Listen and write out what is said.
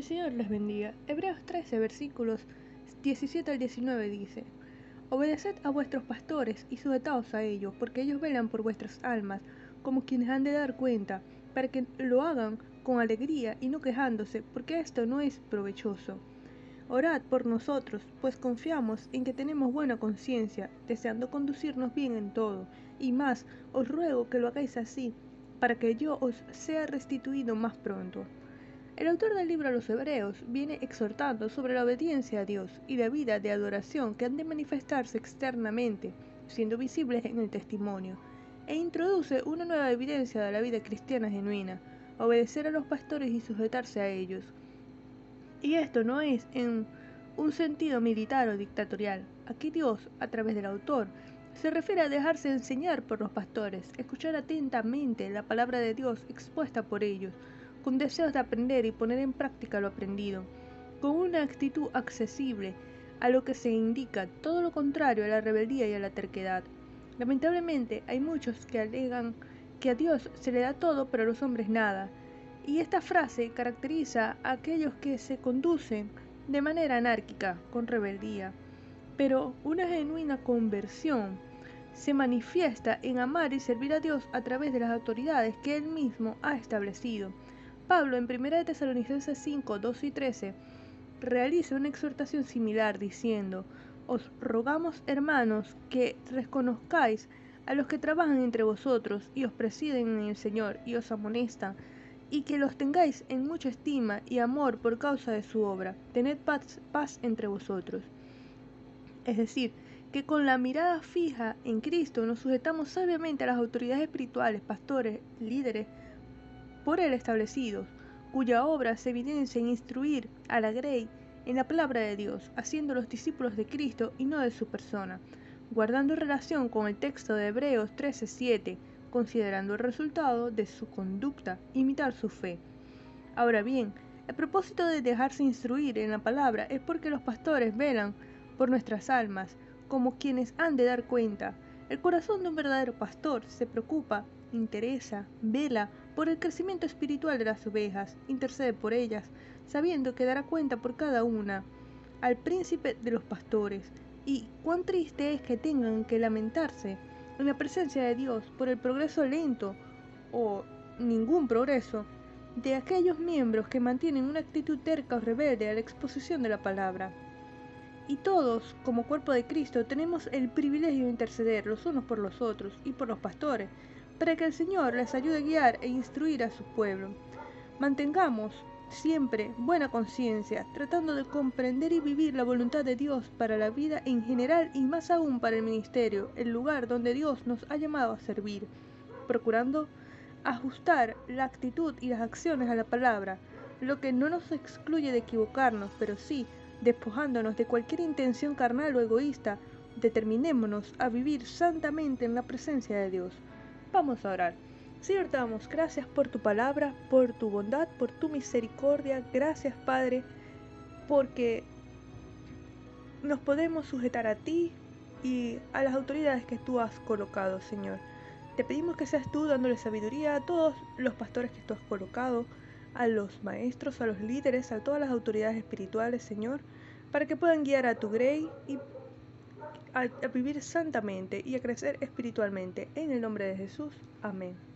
el Señor les bendiga. Hebreos 13, versículos 17 al 19 dice, Obedeced a vuestros pastores y sujetaos a ellos, porque ellos velan por vuestras almas, como quienes han de dar cuenta, para que lo hagan con alegría y no quejándose, porque esto no es provechoso. Orad por nosotros, pues confiamos en que tenemos buena conciencia, deseando conducirnos bien en todo, y más, os ruego que lo hagáis así, para que yo os sea restituido más pronto. El autor del libro a los Hebreos viene exhortando sobre la obediencia a Dios y la vida de adoración que han de manifestarse externamente, siendo visibles en el testimonio, e introduce una nueva evidencia de la vida cristiana genuina, obedecer a los pastores y sujetarse a ellos. Y esto no es en un sentido militar o dictatorial. Aquí Dios, a través del autor, se refiere a dejarse enseñar por los pastores, escuchar atentamente la palabra de Dios expuesta por ellos, con deseos de aprender y poner en práctica lo aprendido, con una actitud accesible a lo que se indica, todo lo contrario a la rebeldía y a la terquedad. Lamentablemente hay muchos que alegan que a Dios se le da todo pero a los hombres nada, y esta frase caracteriza a aquellos que se conducen de manera anárquica, con rebeldía. Pero una genuina conversión se manifiesta en amar y servir a Dios a través de las autoridades que Él mismo ha establecido, Pablo en 1 Tesalonicenses 5, 2 y 13 realiza una exhortación similar diciendo, os rogamos hermanos que reconozcáis a los que trabajan entre vosotros y os presiden en el Señor y os amonestan, y que los tengáis en mucha estima y amor por causa de su obra. Tened paz, paz entre vosotros. Es decir, que con la mirada fija en Cristo nos sujetamos sabiamente a las autoridades espirituales, pastores, líderes, por él establecidos, cuya obra se evidencia en instruir a la Grey en la palabra de Dios, haciendo los discípulos de Cristo y no de su persona, guardando relación con el texto de Hebreos 13:7, considerando el resultado de su conducta, imitar su fe. Ahora bien, el propósito de dejarse instruir en la palabra es porque los pastores velan por nuestras almas, como quienes han de dar cuenta. El corazón de un verdadero pastor se preocupa, interesa, vela por el crecimiento espiritual de las ovejas, intercede por ellas, sabiendo que dará cuenta por cada una al príncipe de los pastores. Y cuán triste es que tengan que lamentarse en la presencia de Dios por el progreso lento o ningún progreso de aquellos miembros que mantienen una actitud terca o rebelde a la exposición de la palabra. Y todos, como cuerpo de Cristo, tenemos el privilegio de interceder los unos por los otros y por los pastores, para que el Señor les ayude a guiar e instruir a su pueblo. Mantengamos siempre buena conciencia, tratando de comprender y vivir la voluntad de Dios para la vida en general y más aún para el ministerio, el lugar donde Dios nos ha llamado a servir, procurando ajustar la actitud y las acciones a la palabra, lo que no nos excluye de equivocarnos, pero sí, despojándonos de cualquier intención carnal o egoísta, determinémonos a vivir santamente en la presencia de Dios. Vamos a orar. Señor, te damos gracias por tu palabra, por tu bondad, por tu misericordia. Gracias, Padre, porque nos podemos sujetar a ti y a las autoridades que tú has colocado, Señor. Te pedimos que seas tú dándole sabiduría a todos los pastores que tú has colocado, a los maestros, a los líderes, a todas las autoridades espirituales, Señor, para que puedan guiar a tu grey y a, vivir santamente y a crecer espiritualmente. En el nombre de Jesús. Amén.